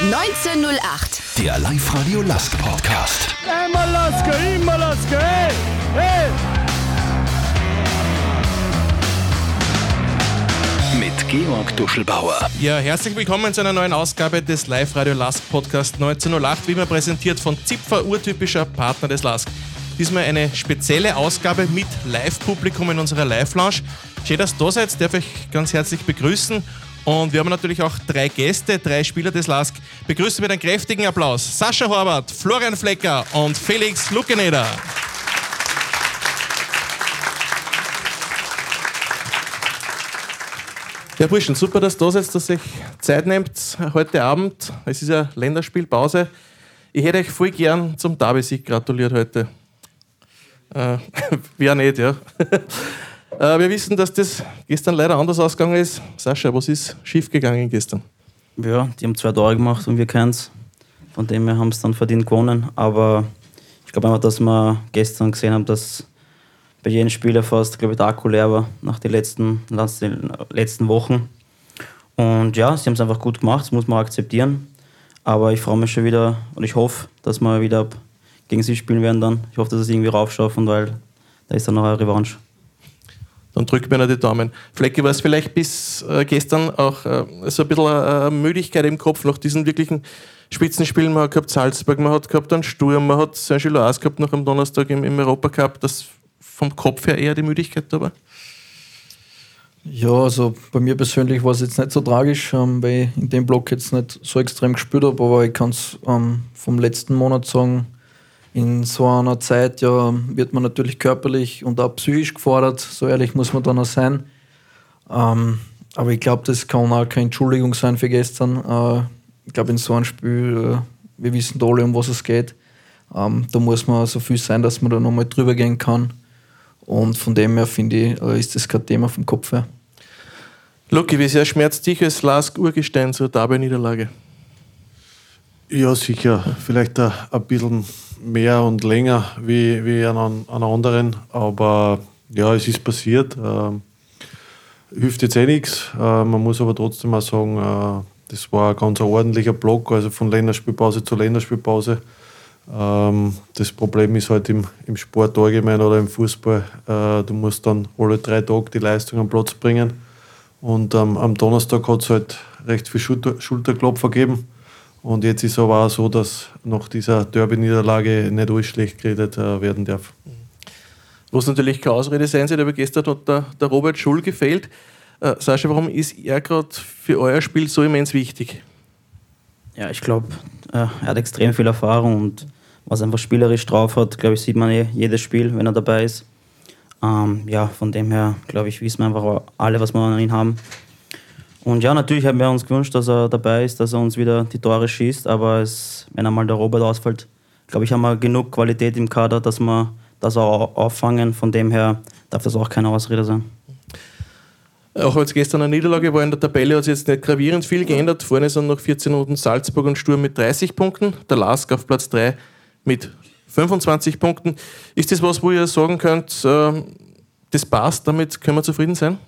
1908. Der Live-Radio Lask Podcast. Immer Laske, immer Laske, hey, hey. Mit Georg Duschelbauer. Ja, herzlich willkommen zu einer neuen Ausgabe des Live-Radio Lask Podcast 1908, wie immer präsentiert von Zipfer, urtypischer Partner des Lask. Diesmal eine spezielle Ausgabe mit Live-Publikum in unserer Live-Lounge. Schön, dass ihr da seid, darf ich ganz herzlich begrüßen. Und wir haben natürlich auch drei Gäste, drei Spieler des LASK. Begrüßen mit einem kräftigen Applaus Sascha Horvath, Florian Flecker und Felix Luckeneder. Ja, Burschen, super, dass ihr da seid, dass ihr euch Zeit nehmt heute Abend. Es ist ja Länderspielpause. Ich hätte euch voll gern zum Derby-Sieg gratuliert heute. Äh, wer nicht, ja. äh, wir wissen, dass das gestern leider anders ausgegangen ist. Sascha, was ist schiefgegangen gestern? Ja, die haben zwei Tore gemacht und wir kennen es. Von dem her haben es dann verdient gewonnen. Aber ich glaube einfach, dass wir gestern gesehen haben, dass bei jedem Spieler fast, glaube ich, der Akku leer war nach den letzten, letzten Wochen. Und ja, sie haben es einfach gut gemacht, das muss man akzeptieren. Aber ich freue mich schon wieder und ich hoffe, dass wir wieder gegen sie spielen werden dann. Ich hoffe, dass sie es irgendwie raufschaffen, weil da ist dann noch eine Revanche. Dann drückt mir noch die Daumen. Flecke, war es vielleicht bis äh, gestern auch äh, so ein bisschen äh, Müdigkeit im Kopf nach diesen wirklichen Spitzenspielen? Man hat gehabt Salzburg, man hat gehabt dann Sturm, man hat Saint-Gilloise gehabt noch am Donnerstag im, im Europacup, dass vom Kopf her eher die Müdigkeit da war? Ja, also bei mir persönlich war es jetzt nicht so tragisch, ähm, weil ich in dem Block jetzt nicht so extrem gespürt habe, aber ich kann es ähm, vom letzten Monat sagen, in so einer Zeit ja, wird man natürlich körperlich und auch psychisch gefordert, so ehrlich muss man dann auch sein. Ähm, aber ich glaube, das kann auch keine Entschuldigung sein für gestern. Äh, ich glaube, in so einem Spiel, äh, wir wissen alle, um was es geht. Ähm, da muss man so viel sein, dass man da nochmal drüber gehen kann. Und von dem her finde ich, äh, ist das kein Thema vom Kopf her. Lucky, wie sehr schmerzt dich als Lask Urgestein zur Dabei-Niederlage? Ja, sicher. Vielleicht ein bisschen mehr und länger wie, wie an, an anderen. Aber ja, es ist passiert. Ähm, hilft jetzt eh nichts. Äh, man muss aber trotzdem auch sagen, äh, das war ein ganz ordentlicher Block, also von Länderspielpause zu Länderspielpause. Ähm, das Problem ist halt im, im Sport allgemein oder im Fußball, äh, du musst dann alle drei Tage die Leistung am Platz bringen. Und ähm, am Donnerstag hat es halt recht viel Schulter, Schulterklopfer gegeben. Und jetzt ist es aber auch so, dass nach dieser Derby-Niederlage nicht alles schlecht geredet äh, werden darf. Was natürlich keine Ausrede sein soll, aber gestern hat der, der Robert Schul gefehlt. Äh, Sascha, warum ist er gerade für euer Spiel so immens wichtig? Ja, ich glaube, äh, er hat extrem viel Erfahrung und was er einfach spielerisch drauf hat, glaube ich, sieht man eh jedes Spiel, wenn er dabei ist. Ähm, ja, von dem her, glaube ich, wissen wir einfach alle, was wir an ihn haben. Und ja, natürlich haben wir uns gewünscht, dass er dabei ist, dass er uns wieder die Tore schießt. Aber es, wenn einmal der Robert ausfällt, glaube ich, haben wir genug Qualität im Kader, dass wir das auch auffangen. Von dem her darf das auch keine Ausrede sein. Auch als gestern eine Niederlage war in der Tabelle, hat sich jetzt nicht gravierend viel geändert. Vorne sind noch 14 Minuten Salzburg und Sturm mit 30 Punkten. Der Lask auf Platz 3 mit 25 Punkten. Ist das was, wo ihr sagen könnt, äh, das passt, damit können wir zufrieden sein?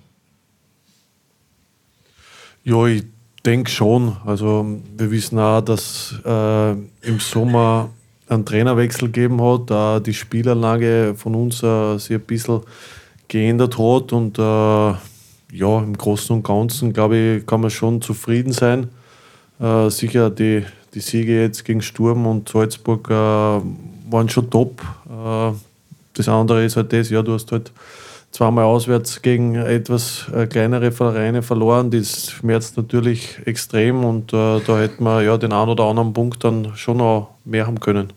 Ja, ich denke schon. Also wir wissen auch, dass äh, im Sommer einen Trainerwechsel gegeben hat, da die Spielanlage von uns äh, sich ein bisschen geändert hat und äh, ja, im Großen und Ganzen, glaube ich, kann man schon zufrieden sein. Äh, sicher die, die Siege jetzt gegen Sturm und Salzburg äh, waren schon top. Äh, das andere ist halt das, ja, du hast halt zweimal auswärts gegen etwas äh, kleinere Vereine verloren. Das schmerzt natürlich extrem und äh, da hätten wir ja den einen oder anderen Punkt dann schon noch mehr haben können.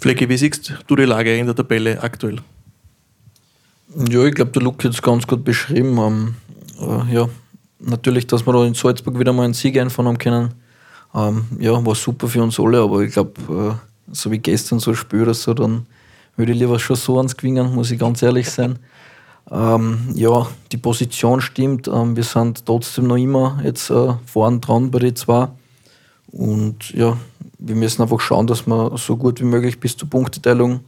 Flecke, wie siehst du die Lage in der Tabelle aktuell? Ja, ich glaube, der Luke hat es ganz gut beschrieben. Ähm, äh, ja, natürlich, dass wir da in Salzburg wieder mal einen Sieg einfahren können. Ähm, ja, war super für uns alle, aber ich glaube, äh, so wie gestern so spüre so, dann würde ich lieber schon so ans Gewinnen, muss ich ganz ehrlich sein. Ähm, ja, die Position stimmt. Ähm, wir sind trotzdem noch immer jetzt äh, vorn dran bei den zwei. Und ja, wir müssen einfach schauen, dass wir so gut wie möglich bis zur Punkteteilung,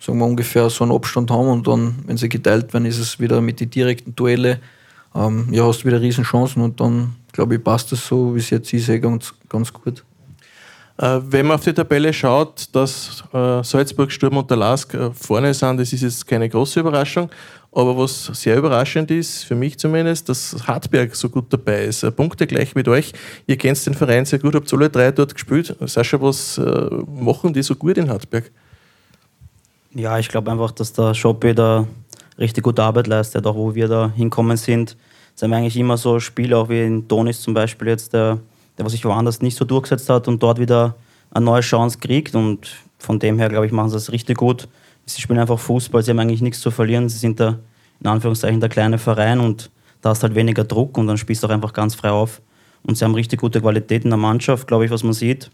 sagen wir ungefähr so einen Abstand haben. Und dann, wenn sie geteilt werden, ist es wieder mit den direkten Duelle. Ähm, ja, hast du wieder Riesenchancen und dann, glaube ich, passt es so, wie es jetzt ist, eh ganz, ganz gut. Äh, wenn man auf die Tabelle schaut, dass äh, Salzburg, Sturm und der Lask äh, vorne sind, das ist jetzt keine große Überraschung. Aber was sehr überraschend ist, für mich zumindest, dass Hartberg so gut dabei ist. Punkte gleich mit euch. Ihr kennt den Verein sehr gut, habt alle drei dort gespielt. Sascha, was äh, machen die so gut in Hartberg? Ja, ich glaube einfach, dass der Schoppi da richtig gute Arbeit leistet, auch wo wir da hinkommen sind. sind wir eigentlich immer so Spiele, auch wie in Donis zum Beispiel jetzt, der der was sich woanders nicht so durchgesetzt hat und dort wieder eine neue Chance kriegt. Und von dem her, glaube ich, machen sie das richtig gut. Sie spielen einfach Fußball, sie haben eigentlich nichts zu verlieren. Sie sind da in Anführungszeichen der kleine Verein und da ist halt weniger Druck und dann spielst du auch einfach ganz frei auf. Und sie haben richtig gute Qualität in der Mannschaft, glaube ich, was man sieht.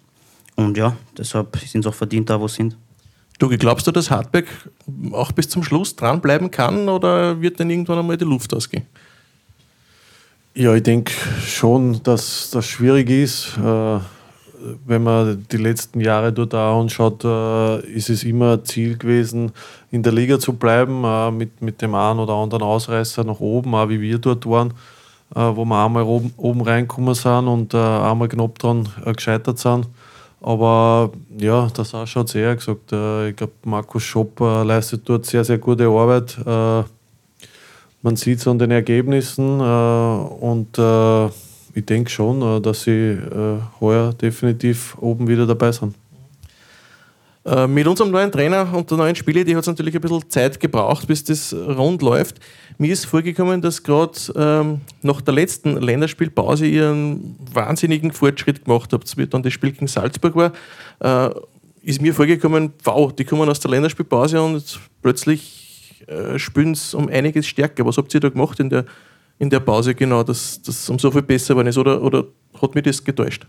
Und ja, deshalb sind sie auch verdient da, wo sie sind. Du, glaubst du, dass Hartberg auch bis zum Schluss dranbleiben kann oder wird dann irgendwann einmal die Luft ausgehen? Ja, ich denke schon, dass das schwierig ist. Äh, wenn man die letzten Jahre dort auch anschaut, äh, ist es immer Ziel gewesen, in der Liga zu bleiben, äh, mit, mit dem einen oder anderen Ausreißer nach oben, auch wie wir dort waren, wo wir einmal oben, oben reingekommen sind und einmal knapp dran gescheitert sind. Aber ja, das auch schon sehr gesagt. Ich glaube, Markus Schopp leistet dort sehr, sehr gute Arbeit man sieht es an den Ergebnissen äh, und äh, ich denke schon, äh, dass sie äh, heuer definitiv oben wieder dabei sind. Äh, mit unserem neuen Trainer und der neuen Spiele, die hat es natürlich ein bisschen Zeit gebraucht, bis das rund läuft. Mir ist vorgekommen, dass gerade ähm, nach der letzten Länderspielpause ihr einen wahnsinnigen Fortschritt gemacht habt, wie dann das Spiel gegen Salzburg war. Äh, ist mir vorgekommen, wow, die kommen aus der Länderspielpause und plötzlich äh, spielen es um einiges stärker. Was habt ihr da gemacht in der, in der Pause genau, dass das um so viel besser geworden ist? Oder, oder hat mich das getäuscht?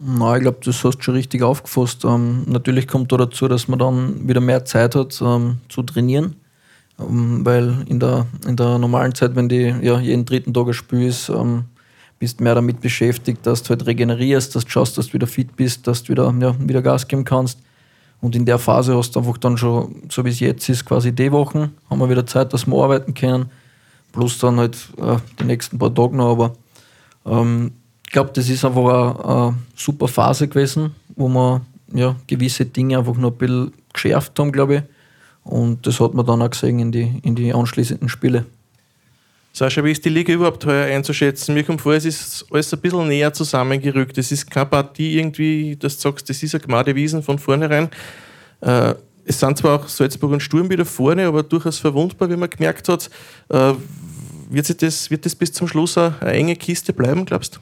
Na, ich glaube, das hast du schon richtig aufgefasst. Ähm, natürlich kommt da dazu, dass man dann wieder mehr Zeit hat ähm, zu trainieren. Ähm, weil in der, in der normalen Zeit, wenn die ja, jeden dritten Tag ein Spiel ist, ähm, bist mehr damit beschäftigt, dass du halt regenerierst, dass du schaust, dass du wieder fit bist, dass du wieder, ja, wieder Gas geben kannst. Und in der Phase hast du einfach dann schon, so wie es jetzt ist, quasi die Wochen, haben wir wieder Zeit, dass wir arbeiten können. Plus dann halt äh, die nächsten paar Tage noch. Aber ähm, ich glaube, das ist einfach eine, eine, super Phase gewesen, wo wir ja, gewisse Dinge einfach noch ein bisschen geschärft haben, glaube ich. Und das hat man dann auch gesehen in die, in die anschließenden Spiele. Sascha, wie ist die Liga überhaupt heuer einzuschätzen? Mir kommt vor, es ist alles ein bisschen näher zusammengerückt. Es ist keine Partie irgendwie, dass du sagst, das ist eine Gmade Wiesen von vornherein. Äh, es sind zwar auch Salzburg und Sturm wieder vorne, aber durchaus verwundbar, wie man gemerkt hat. Äh, wird, das, wird das bis zum Schluss eine, eine enge Kiste bleiben, glaubst du?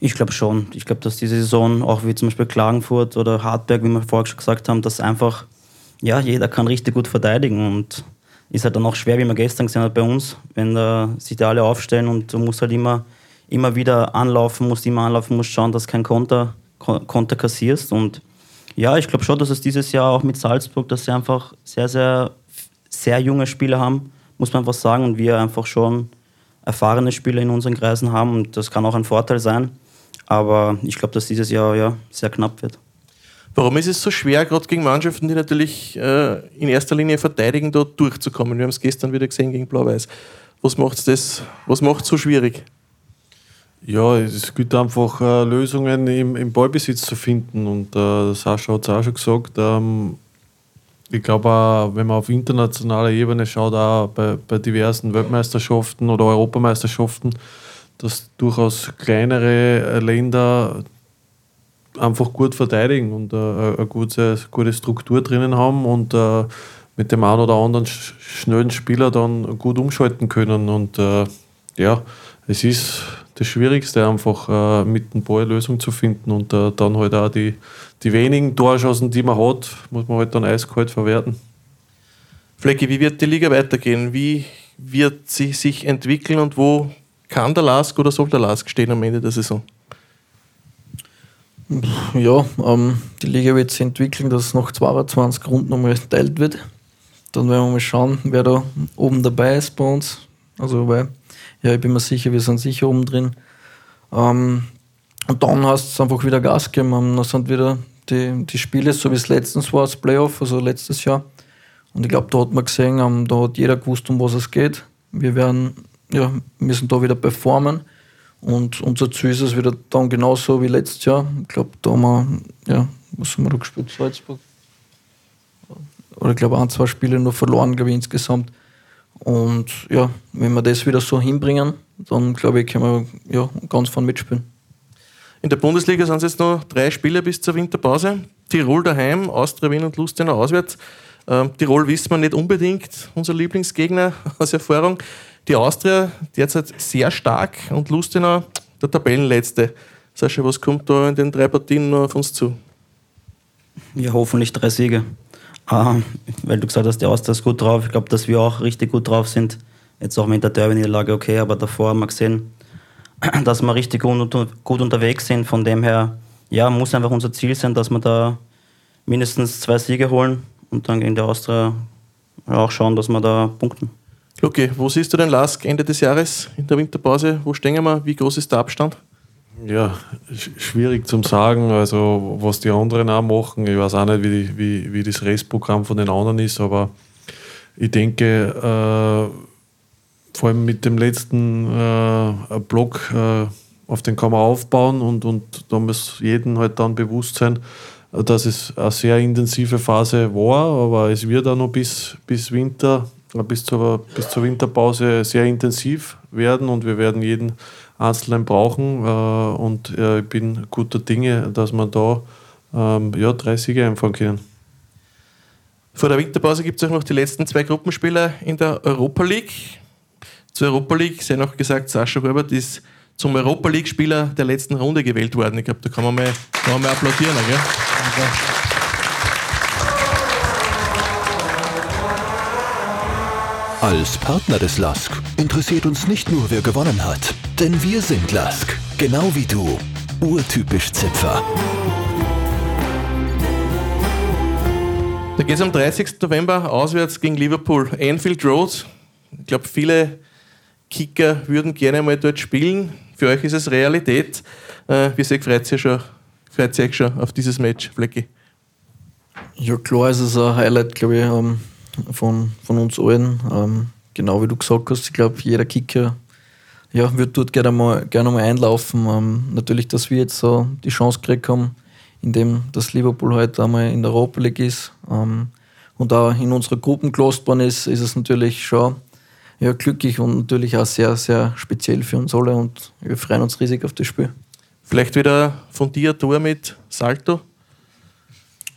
Ich glaube schon. Ich glaube, dass diese Saison, auch wie zum Beispiel Klagenfurt oder Hartberg, wie wir vorher schon gesagt haben, dass einfach, ja, jeder kann richtig gut verteidigen und ist halt dann auch schwer, wie man gestern gesehen hat bei uns, wenn äh, sich da alle aufstellen und du musst halt immer, immer wieder anlaufen, musst immer anlaufen, musst schauen, dass kein Konter, Konter kassierst. Und ja, ich glaube schon, dass es dieses Jahr auch mit Salzburg, dass sie einfach sehr, sehr, sehr junge Spieler haben, muss man einfach sagen. Und wir einfach schon erfahrene Spieler in unseren Kreisen haben und das kann auch ein Vorteil sein. Aber ich glaube, dass dieses Jahr ja sehr knapp wird. Warum ist es so schwer, gerade gegen Mannschaften, die natürlich äh, in erster Linie verteidigen, dort durchzukommen? Wir haben es gestern wieder gesehen gegen Blau-Weiß. Was macht macht so schwierig? Ja, es gibt einfach äh, Lösungen im, im, Ballbesitz zu finden. Und äh, Sascha hat es auch schon gesagt. Ähm, ich glaube wenn man auf internationaler Ebene schaut, auch bei, bei diversen Weltmeisterschaften oder Europameisterschaften, dass durchaus kleinere Länder einfach gut verteidigen und äh, eine gute, gute Struktur drinnen haben und äh, mit dem einen oder anderen schnellen Spieler dann gut umschalten können. Und äh, ja, es ist das Schwierigste, einfach äh, mit dem Ball eine Lösung zu finden und äh, dann halt auch die, die wenigen Torschancen, die man hat, muss man halt dann eiskalt verwerten. Flecki, wie wird die Liga weitergehen? Wie wird sie sich entwickeln und wo kann der Lask oder soll der Lask stehen am Ende der Saison? Ja, ähm, die Liga wird sich entwickeln, dass es nach 22 Runden nochmal geteilt wird. Dann werden wir mal schauen, wer da oben dabei ist bei uns. Also, weil, ja, ich bin mir sicher, wir sind sicher oben drin. Ähm, und dann hast es einfach wieder Gas geben. Ähm, dann sind wieder die, die Spiele, so wie es letztens war, das Playoff, also letztes Jahr. Und ich glaube, da hat man gesehen, ähm, da hat jeder gewusst, um was es geht. Wir werden, ja, müssen da wieder performen. Und unser Ziel ist es wieder dann genauso wie letztes Jahr. Ich glaube, da haben wir, ja, was haben wir da gespielt? Salzburg. Oder ich glaube, ein, zwei Spiele nur verloren, glaube ich, insgesamt. Und ja, wenn wir das wieder so hinbringen, dann glaube ich, können wir ja, ganz vorne mitspielen. In der Bundesliga sind es jetzt noch drei Spiele bis zur Winterpause. Tirol daheim, Austria Wien und Lustenau auswärts. Ähm, Tirol wissen wir nicht unbedingt, unser Lieblingsgegner aus Erfahrung. Die Austria derzeit sehr stark und Lustenau der Tabellenletzte. Sascha, was kommt da in den drei Partien noch auf uns zu? Ja, hoffentlich drei Siege. Ah, weil du gesagt hast, die Austria ist gut drauf. Ich glaube, dass wir auch richtig gut drauf sind. Jetzt auch mit der Derby-Niederlage okay, aber davor haben wir gesehen, dass wir richtig gut, gut unterwegs sind. Von dem her, ja, muss einfach unser Ziel sein, dass wir da mindestens zwei Siege holen und dann gegen die Austria auch schauen, dass wir da punkten. Okay, wo siehst du den Lask Ende des Jahres in der Winterpause? Wo stehen wir? Wie groß ist der Abstand? Ja, schwierig zum sagen, also was die anderen auch machen. Ich weiß auch nicht, wie, wie, wie das Restprogramm von den anderen ist, aber ich denke, äh, vor allem mit dem letzten äh, Block, äh, auf den kann man aufbauen und, und da muss jedem halt dann bewusst sein, dass es eine sehr intensive Phase war, aber es wird auch noch bis, bis Winter, bis zur, bis zur Winterpause sehr intensiv werden und wir werden jeden Einzelnen brauchen. Äh, und äh, ich bin guter Dinge, dass wir da ähm, ja, drei Siege einfahren können. Vor der Winterpause gibt es auch noch die letzten zwei Gruppenspieler in der Europa League. Zur Europa League sei noch gesagt, Sascha Herbert ist zum Europa League-Spieler der letzten Runde gewählt worden. Ich glaube, da kann man mal, kann man mal applaudieren. Gell? Als Partner des LASK interessiert uns nicht nur, wer gewonnen hat, denn wir sind LASK, genau wie du. Urtypisch Zipfer. Da geht es am 30. November auswärts gegen Liverpool. Anfield Road. Ich glaube, viele Kicker würden gerne mal dort spielen. Für euch ist es Realität. Äh, wie sehr freut ihr schon, freut euch schon auf dieses Match, Flecki? Ja, klar ist es ein Highlight, glaube ich, um, von, von uns allen. Um, genau wie du gesagt hast, ich glaube, jeder Kicker ja, würde dort gerne mal, gerne mal einlaufen. Um, natürlich, dass wir jetzt so die Chance gekriegt haben, indem das Liverpool heute einmal in der Europa League ist und auch in unserer Gruppen gelost worden ist, ist es natürlich schon ja, glücklich und natürlich auch sehr, sehr speziell für uns alle und wir freuen uns riesig auf das Spiel. Vielleicht wieder von dir ein Tor mit Salto?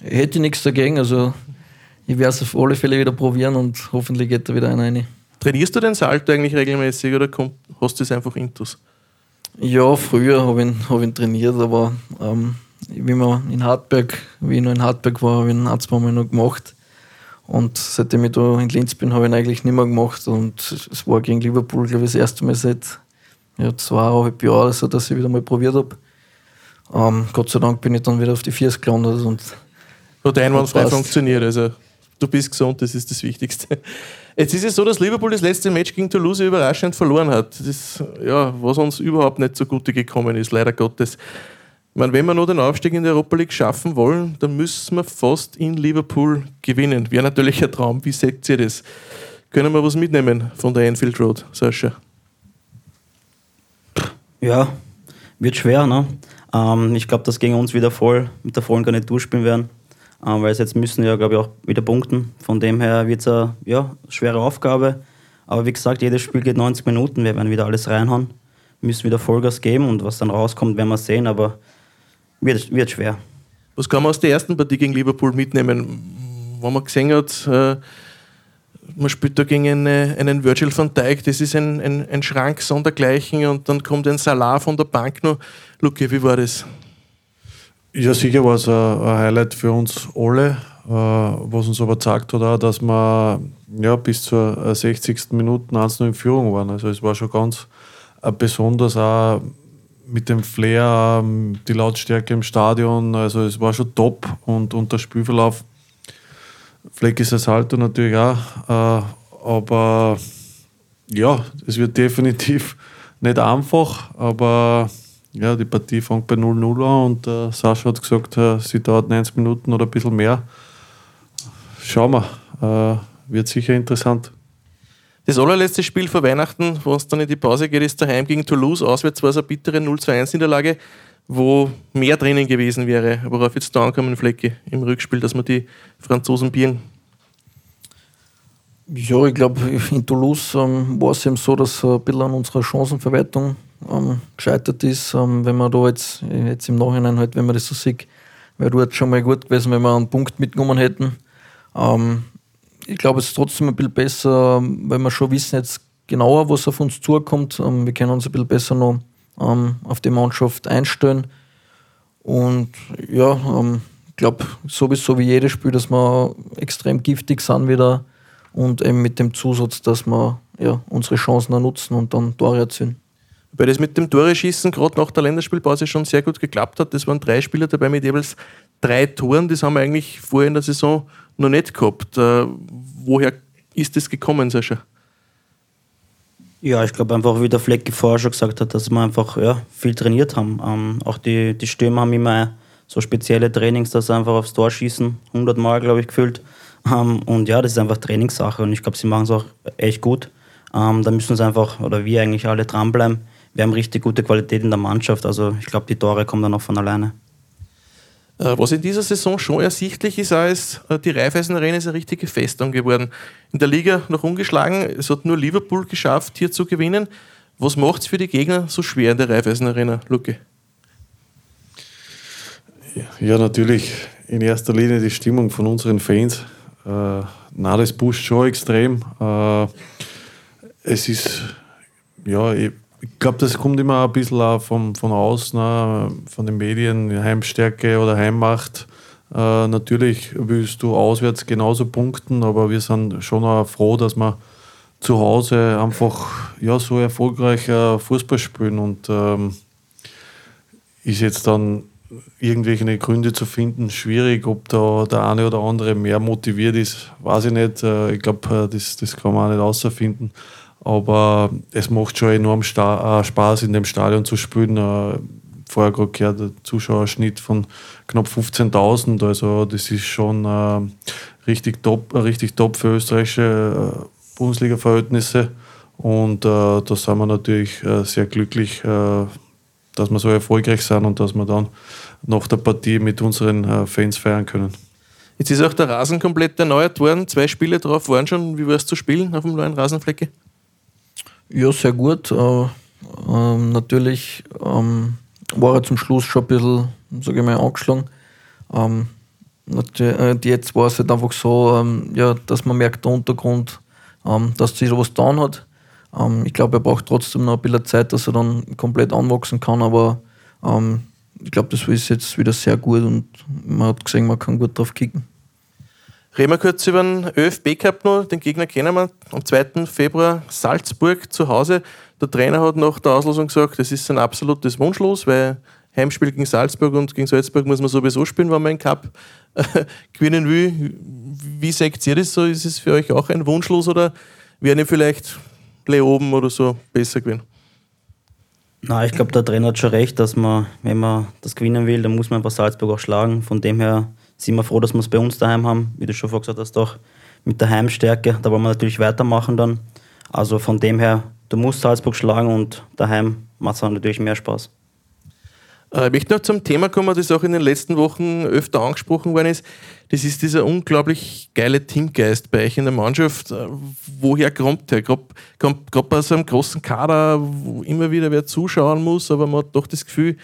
Ich hätte nichts dagegen, also ich werde es auf alle Fälle wieder probieren und hoffentlich geht da wieder einer rein. Trainierst du den Salto eigentlich regelmäßig oder kommt, hast du es einfach intus? Ja, früher habe ich, ihn, hab ich ihn trainiert, aber ähm, wie, man in Hartberg, wie ich noch in Hartberg war, habe ich ihn ein, zwei Mal noch gemacht. Und seitdem ich da in Linz bin, habe ich ihn eigentlich nicht mehr gemacht. Und es war gegen Liverpool, glaube ich, das erste Mal seit ja, zweieinhalb Jahren, so, dass ich wieder mal probiert habe. Ähm, Gott sei Dank bin ich dann wieder auf die Viers gelandet. Und Hat einwandfrei funktioniert. Also du bist gesund, das ist das Wichtigste. Jetzt ist es so, dass Liverpool das letzte Match gegen Toulouse überraschend verloren hat. Das ja, was uns überhaupt nicht zugute gekommen ist, leider Gottes. Ich meine, wenn wir noch den Aufstieg in der Europa League schaffen wollen, dann müssen wir fast in Liverpool gewinnen. Wäre natürlich ein Traum. Wie seht ihr das? Können wir was mitnehmen von der Anfield Road, Sascha? Ja, wird schwer, ne? Ähm, ich glaube, dass gegen uns wieder voll mit der vollen Garnitur spielen werden. Ähm, weil jetzt müssen ja, glaube ich, auch wieder punkten. Von dem her wird es eine ja, schwere Aufgabe. Aber wie gesagt, jedes Spiel geht 90 Minuten. Wir werden wieder alles reinhauen, müssen wieder Vollgas geben und was dann rauskommt, werden wir sehen. Aber wird, wird schwer. Was kann man aus der ersten Partie gegen Liverpool mitnehmen? Wo man gesehen hat, äh, man spielt da gegen eine, einen Virgil van Dijk, das ist ein, ein, ein Schrank sondergleichen und dann kommt ein Salah von der Bank noch. Luke, wie war das? Ja, sicher war es ein, Highlight für uns alle, äh, was uns aber gezeigt hat, auch, dass wir ja, bis zur 60. Minute 1 in Führung waren. Also es war schon ganz äh, besonders auch mit dem Flair, ähm, die Lautstärke im Stadion, also es war schon top und, und der Spielverlauf. Fleck ist das Halter natürlich auch, äh, aber ja, es wird definitiv nicht einfach, aber ja, die Partie fängt bei 0-0 an und äh, Sascha hat gesagt, äh, sie dauert 90 Minuten oder ein bisschen mehr. Schauen wir, äh, wird sicher interessant. Das allerletzte Spiel vor Weihnachten, wo es dann in die Pause geht, ist daheim gegen Toulouse. Auswärts war es eine bittere 0-2-1-Niederlage, wo mehr drinnen gewesen wäre. Worauf jetzt da ankommen, Flecke, im Rückspiel, dass wir die Franzosen bieren? Ja, ich glaube, in Toulouse ähm, war es eben so, dass ein bisschen an unserer Chancenverwertung ähm, gescheitert ist. Ähm, wenn man da jetzt, jetzt im Nachhinein halt, wenn man das so sieht, wäre dort schon mal gut gewesen, wenn wir einen Punkt mitgenommen hätten. Ähm, ich glaube, es ist trotzdem ein bisschen besser, weil wir schon wissen jetzt genauer, was auf uns zukommt. Ähm, wir können uns ein bisschen besser noch ähm, auf die Mannschaft einstellen. Und ja, ähm, ich glaube, sowieso wie jedes Spiel, dass wir extrem giftig sind wieder und eben mit dem Zusatz, dass wir ja, unsere Chancen nutzen und dann Tore erzielen. Weil das mit dem Tore-Schießen gerade nach der Länderspielpause schon sehr gut geklappt hat. Das waren drei Spieler dabei mit jeweils drei Toren. Das haben wir eigentlich vorher in der Saison noch nicht gehabt. Äh, woher ist das gekommen, Sascha? Ja, ich glaube einfach, wie der Flecke vorher schon gesagt hat, dass wir einfach ja, viel trainiert haben. Ähm, auch die, die Stürmer haben immer so spezielle Trainings, dass sie einfach aufs Tor schießen. 100 Mal, glaube ich, gefühlt. Ähm, und ja, das ist einfach Trainingssache und ich glaube, sie machen es auch echt gut. Ähm, da müssen sie einfach, oder wir eigentlich alle dranbleiben. Wir haben richtig gute Qualität in der Mannschaft, also ich glaube, die Tore kommen dann auch von alleine. Äh, was in dieser Saison schon ersichtlich ist, ist, äh, die Raiffeisen Arena ist eine richtige Festung geworden. In der Liga noch ungeschlagen, es hat nur Liverpool geschafft, hier zu gewinnen. Was macht es für die Gegner so schwer in der Raiffeisen Arena, Luke? Ja, natürlich in erster Linie die Stimmung von unseren Fans. Äh, na, das pusht schon extrem. Äh, es ist, ja, ich, glaube, das kommt immer ein bisschen auch vom, von außen, von den Medien, Heimstärke oder Heimmacht. Äh, natürlich willst du auswärts genauso punkten, aber wir sind schon auch froh, dass wir zu Hause einfach ja, so erfolgreich äh, Fußball spielen und ähm, ist jetzt dann irgendwelche Gründe zu finden, schwierig, ob da der eine oder andere mehr motiviert ist, weiß ich nicht. Äh, ich glaube, das, das kann man auch nicht außerfinden. Aber es macht schon enorm äh, Spaß, in dem Stadion zu spielen. Vorher gerade gehört, der Zuschauerschnitt von knapp 15.000. Also, das ist schon richtig top, richtig top für österreichische Bundesliga-Verhältnisse. Und da sind wir natürlich sehr glücklich, dass wir so erfolgreich sind und dass wir dann nach der Partie mit unseren äh, Fans feiern können. Jetzt ist auch der Rasen komplett erneuert worden. Zwei Spiele drauf waren schon. Wie war es zu spielen auf dem neuen Rasenflecke? Ja, sehr gut. Äh, äh, natürlich ähm, war er zum Schluss schon ein bisschen, sage ich mal, angeschlagen. Ähm, äh, jetzt war es halt einfach so, ähm, ja, dass man merkt, der Untergrund, ähm, dass sich was getan hat. Ähm, ich glaube, er braucht trotzdem noch ein bisschen Zeit, dass er dann komplett anwachsen kann, aber ähm, ich glaube, das ist jetzt wieder sehr gut und man hat gesehen, man kann gut drauf kicken. Reden wir kurz über den ÖFB Cup noch. Den Gegner kennen wir am 2. Februar Salzburg zu Hause. Der Trainer hat nach der Auslosung gesagt, das ist ein absolutes Wunschlos, weil Heimspiel gegen Salzburg und gegen Salzburg muss man sowieso spielen, wenn man einen Cup äh, gewinnen will. Wie seht ihr das so? Ist es für euch auch ein Wunschlos oder wäre vielleicht Leoben oder so besser gewinnen? Na, ich glaube, der Trainer hat schon recht, dass man, wenn man das gewinnen will, dann muss man einfach Salzburg auch schlagen. Von dem her sind wir froh, dass wir es bei uns daheim haben. Wie du schon vorher gesagt hast, doch mit der Heimstärke. Da wollen wir natürlich weitermachen dann. Also von dem her, du musst Salzburg schlagen und daheim macht es natürlich mehr Spaß. Äh, ich möchte noch zum Thema kommen, das auch in den letzten Wochen öfter angesprochen worden ist. Das ist dieser unglaublich geile Teamgeist bei euch in der Mannschaft. Äh, woher kommt der? Gerade bei so einem großen Kader, wo immer wieder wer zuschauen muss, aber man hat doch das Gefühl,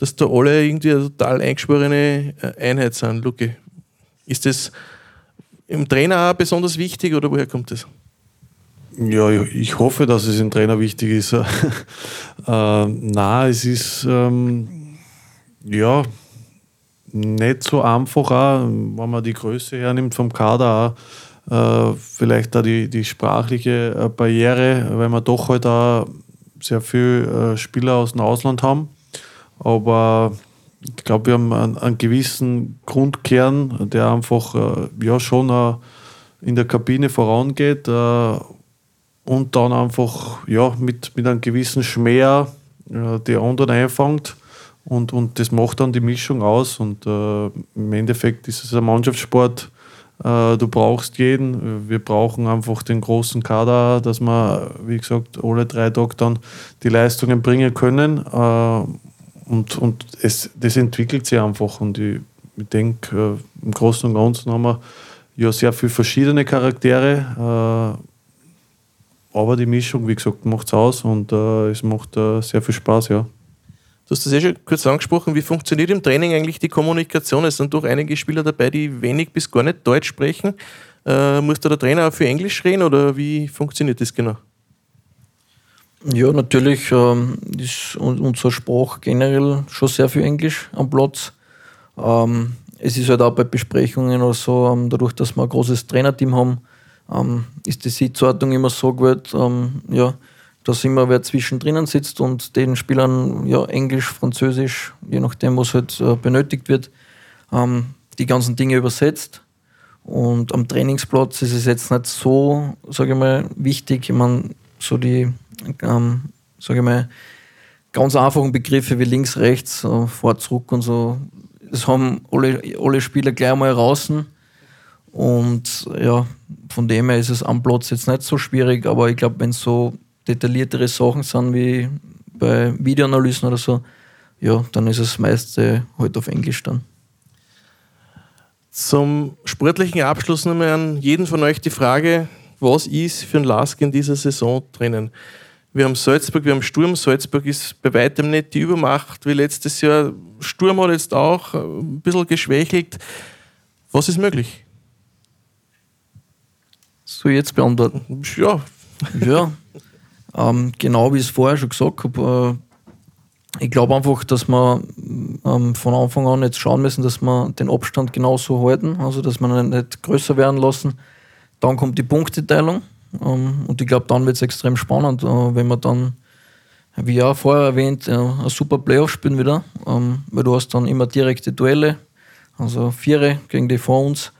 dass da alle irgendwie eine total eingeschworene äh, Einheit sind. Luki, ist das im Trainer auch besonders wichtig oder woher kommt das? Ja, ich hoffe, dass es im Trainer wichtig ist. äh, na, es ist ähm, ja, nicht so einfach, auch, wenn man die Größe hernimmt vom Kader, auch, äh, vielleicht da die, die sprachliche äh, Barriere, weil wir doch halt auch sehr viele Spieler aus dem Ausland haben. Aber ich glaube, wir haben einen, einen, gewissen Grundkern, der einfach äh, ja schon äh, in der Kabine vorangeht äh, und dann einfach ja, mit, mit einem gewissen Schmäh die anderen einfängt. Und, und das macht dann die Mischung aus. Und äh, im Endeffekt ist es ein Mannschaftssport. Äh, du brauchst jeden. Wir brauchen einfach den großen Kader, dass wir, wie gesagt, alle drei Tage dann die Leistungen bringen können. Äh, und und es, das entwickelt sich einfach. Und ich, ich denke, äh, im Großen und Ganzen haben wir ja sehr viele verschiedene Charaktere. aber die Mischung, wie gesagt, macht es aus und es macht sehr viel Spaß, ja. Du hast das ja schon kurz angesprochen. Wie funktioniert im Training eigentlich die Kommunikation? Es sind doch einige Spieler dabei, die wenig bis gar nicht Deutsch sprechen. Äh, muss da der Trainer auch für Englisch reden oder wie funktioniert das genau? Ja, natürlich ähm, ist unser Sprach generell schon sehr viel Englisch am Platz. Ähm, es ist halt auch bei Besprechungen oder so, ähm, dadurch, dass wir ein großes Trainerteam haben, ähm, ist die Sitzordnung immer so gewählt, ähm, ja, dass immer wer zwischendrin sitzt und den Spielern ja Englisch, Französisch, je nachdem, was halt äh, benötigt wird, ähm, die ganzen Dinge übersetzt. Und am Trainingsplatz ist es jetzt nicht so, sage ich mal, wichtig. Ich meine, so die, ähm, sage ich mal, ganz einfachen Begriffe wie links, rechts, äh, vor, zurück und so, das haben alle, alle Spieler gleich mal draußen. Und ja, von dem her ist es am Platz jetzt nicht so schwierig, aber ich glaube, wenn es so detailliertere Sachen sind wie bei Videoanalysen oder so, ja, dann ist es meiste halt auf Englisch dann. Zum sportlichen Abschluss nochmal an jeden von euch die Frage, was ist für ein Lask in dieser Saison drinnen? Wir haben Salzburg, wir haben Sturm. Salzburg ist bei weitem nicht die Übermacht wie letztes Jahr. Sturm hat jetzt auch ein bisschen geschwächelt. Was ist möglich? So jetzt beantworten? Ja. Ja, ähm, genau wie ich es vorher schon gesagt habe, äh, ich glaube einfach, dass wir ähm, von Anfang an jetzt schauen müssen, dass wir den Abstand genauso halten, also dass wir ihn nicht größer werden lassen. Dann kommt die Punkteteilung und ich glaube, dann wird es extrem spannend, äh, wenn wir dann, wie auch vorher erwähnt, äh, ein super Playoff spielen wieder, ähm, weil du hast dann immer direkte Duelle, also Viere gegen die vor uns.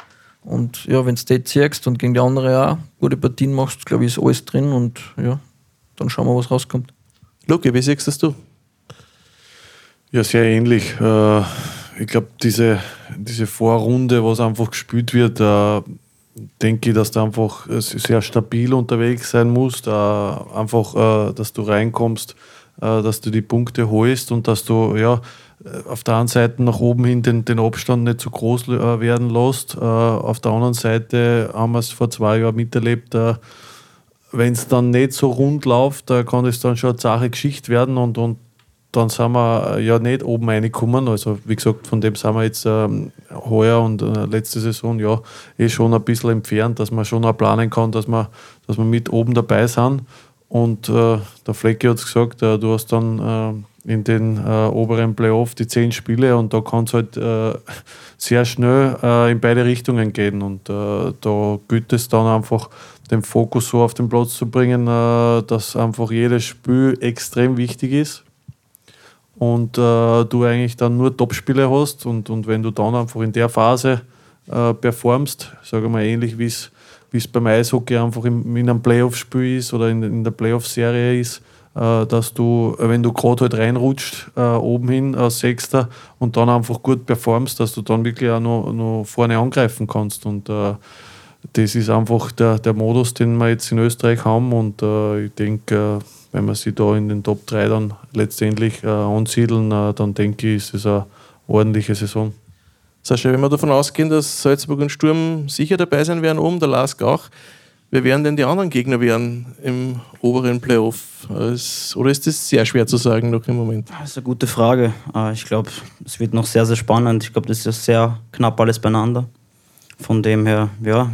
Und ja, wenn du die ziehst und gegen die andere auch gute Partien machst, glaube ich, ist alles drin und ja, dann schauen wir, was rauskommt. Luke, wie siehst das du? Ja, sehr ähnlich. Äh, ich glaube, diese, diese Vorrunde, was einfach gespielt wird, denke ich, dass du einfach sehr stabil unterwegs sein musst. Einfach, äh, dass du reinkommst, äh, dass du die Punkte holst und dass du ja, auf der einen Seite nach oben hin den, den Abstand nicht zu groß werden lässt. Auf der anderen Seite haben wir es vor zwei Jahren miterlebt, wenn es dann nicht so rund läuft, da kann es dann schon eine zahre Geschichte werden und, und dann sind wir ja nicht oben reingekommen. Also wie gesagt, von dem sind wir jetzt ähm, heuer und äh, letzte Saison ja eh schon ein bisschen entfernt, dass man schon auch planen kann, dass wir, dass wir mit oben dabei sind. Und äh, der Flecke hat es gesagt, äh, du hast dann äh, in den äh, oberen Playoff die zehn Spiele und da kann es halt äh, sehr schnell in beide Richtungen gehen. Und da gilt es dann einfach den Fokus so auf den Platz zu bringen, äh, dass einfach jedes Spiel extrem wichtig ist und äh, du eigentlich dann nur Top-Spiele hast und, und wenn du dann einfach in der Phase äh, performst, sage mal ähnlich wie es beim Eishockey einfach in, in einem Playoff-Spiel ist oder in, in der Playoff-Serie ist, äh, dass du, wenn du gerade halt reinrutscht, äh, oben hin als Sechster und dann einfach gut performst, dass du dann wirklich auch noch, noch vorne angreifen kannst. Und äh, das ist einfach der, der Modus, den wir jetzt in Österreich haben und äh, ich denke, äh, wenn wir sie da in den Top 3 dann letztendlich äh, ansiedeln, äh, dann denke ich, ist es eine ordentliche Saison. Sascha, wenn wir davon ausgehen, dass Salzburg und Sturm sicher dabei sein werden, oben der Lask auch, wer werden denn die anderen Gegner werden im oberen Playoff? Oder ist das sehr schwer zu sagen noch im Moment? Das ist eine gute Frage. Äh, ich glaube, es wird noch sehr, sehr spannend. Ich glaube, das ist sehr knapp alles beieinander. Von dem her, ja,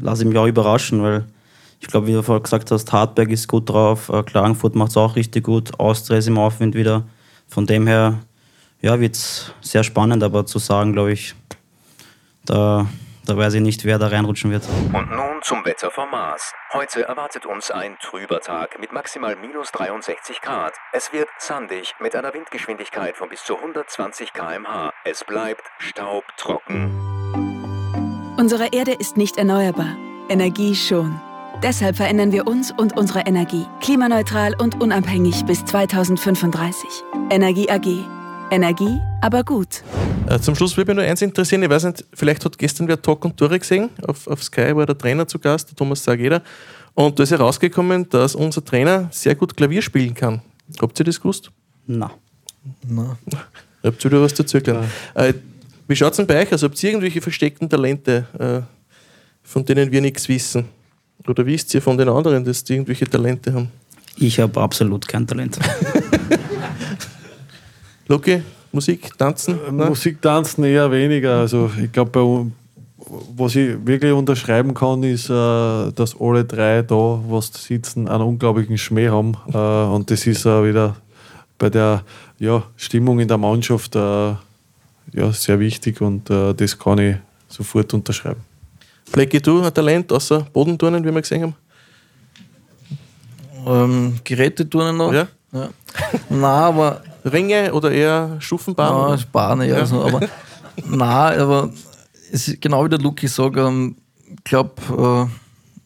lasse ich mich auch überraschen, weil ich glaube, wie du vorhin gesagt hast, Hartberg ist gut drauf, äh, Klagenfurt macht es auch richtig gut, Austria ist im Aufwind wieder. Von dem her, ja, wird es sehr spannend, aber zu sagen, glaube ich, da, da weiß ich nicht, wer da reinrutschen wird. Und nun zum Wetter vom Mars. Heute erwartet uns ein trüber Tag mit maximal minus 63 Grad. Es wird sandig mit einer Windgeschwindigkeit von bis zu 120 km/h. Es bleibt staubtrocken. Unsere Erde ist nicht erneuerbar, Energie schon. Deshalb verändern wir uns und unsere Energie klimaneutral und unabhängig bis 2035. Energie AG. Energie, aber gut. Äh, zum Schluss würde mich nur eins interessieren, ich weiß nicht, vielleicht hat gestern wer Talk und Tore gesehen, auf, auf Sky war der Trainer zu Gast, der Thomas Sageder, und da ist herausgekommen, dass unser Trainer sehr gut Klavier spielen kann. Habt ihr das gewusst? Na. Nein. Habt ihr da was dazu gelernt? Äh, wie schaut es denn bei euch aus? Habt ihr irgendwelche versteckten Talente, äh, von denen wir nichts wissen? Oder wisst ihr von den anderen, dass die irgendwelche Talente haben? Ich habe absolut kein Talent. Loki, Musik, Tanzen? Nein? Musik tanzen eher weniger. Also ich glaube, was ich wirklich unterschreiben kann, ist, äh, dass alle drei da, was sitzen, einen unglaublichen Schmäh haben. Äh, und das ist äh, wieder bei der ja, Stimmung in der Mannschaft äh, ja, sehr wichtig und äh, das kann ich sofort unterschreiben. Flecki, du ein Talent außer Bodenturnen, wie wir gesehen haben? Ähm, Geräte tun noch. Ja? ja. Nein, aber Ringe oder eher Stufenbahn? Ja, oder? Sparen, ja. So, aber, nein, aber es ist genau wie der Luki sagt, ähm, ich glaube,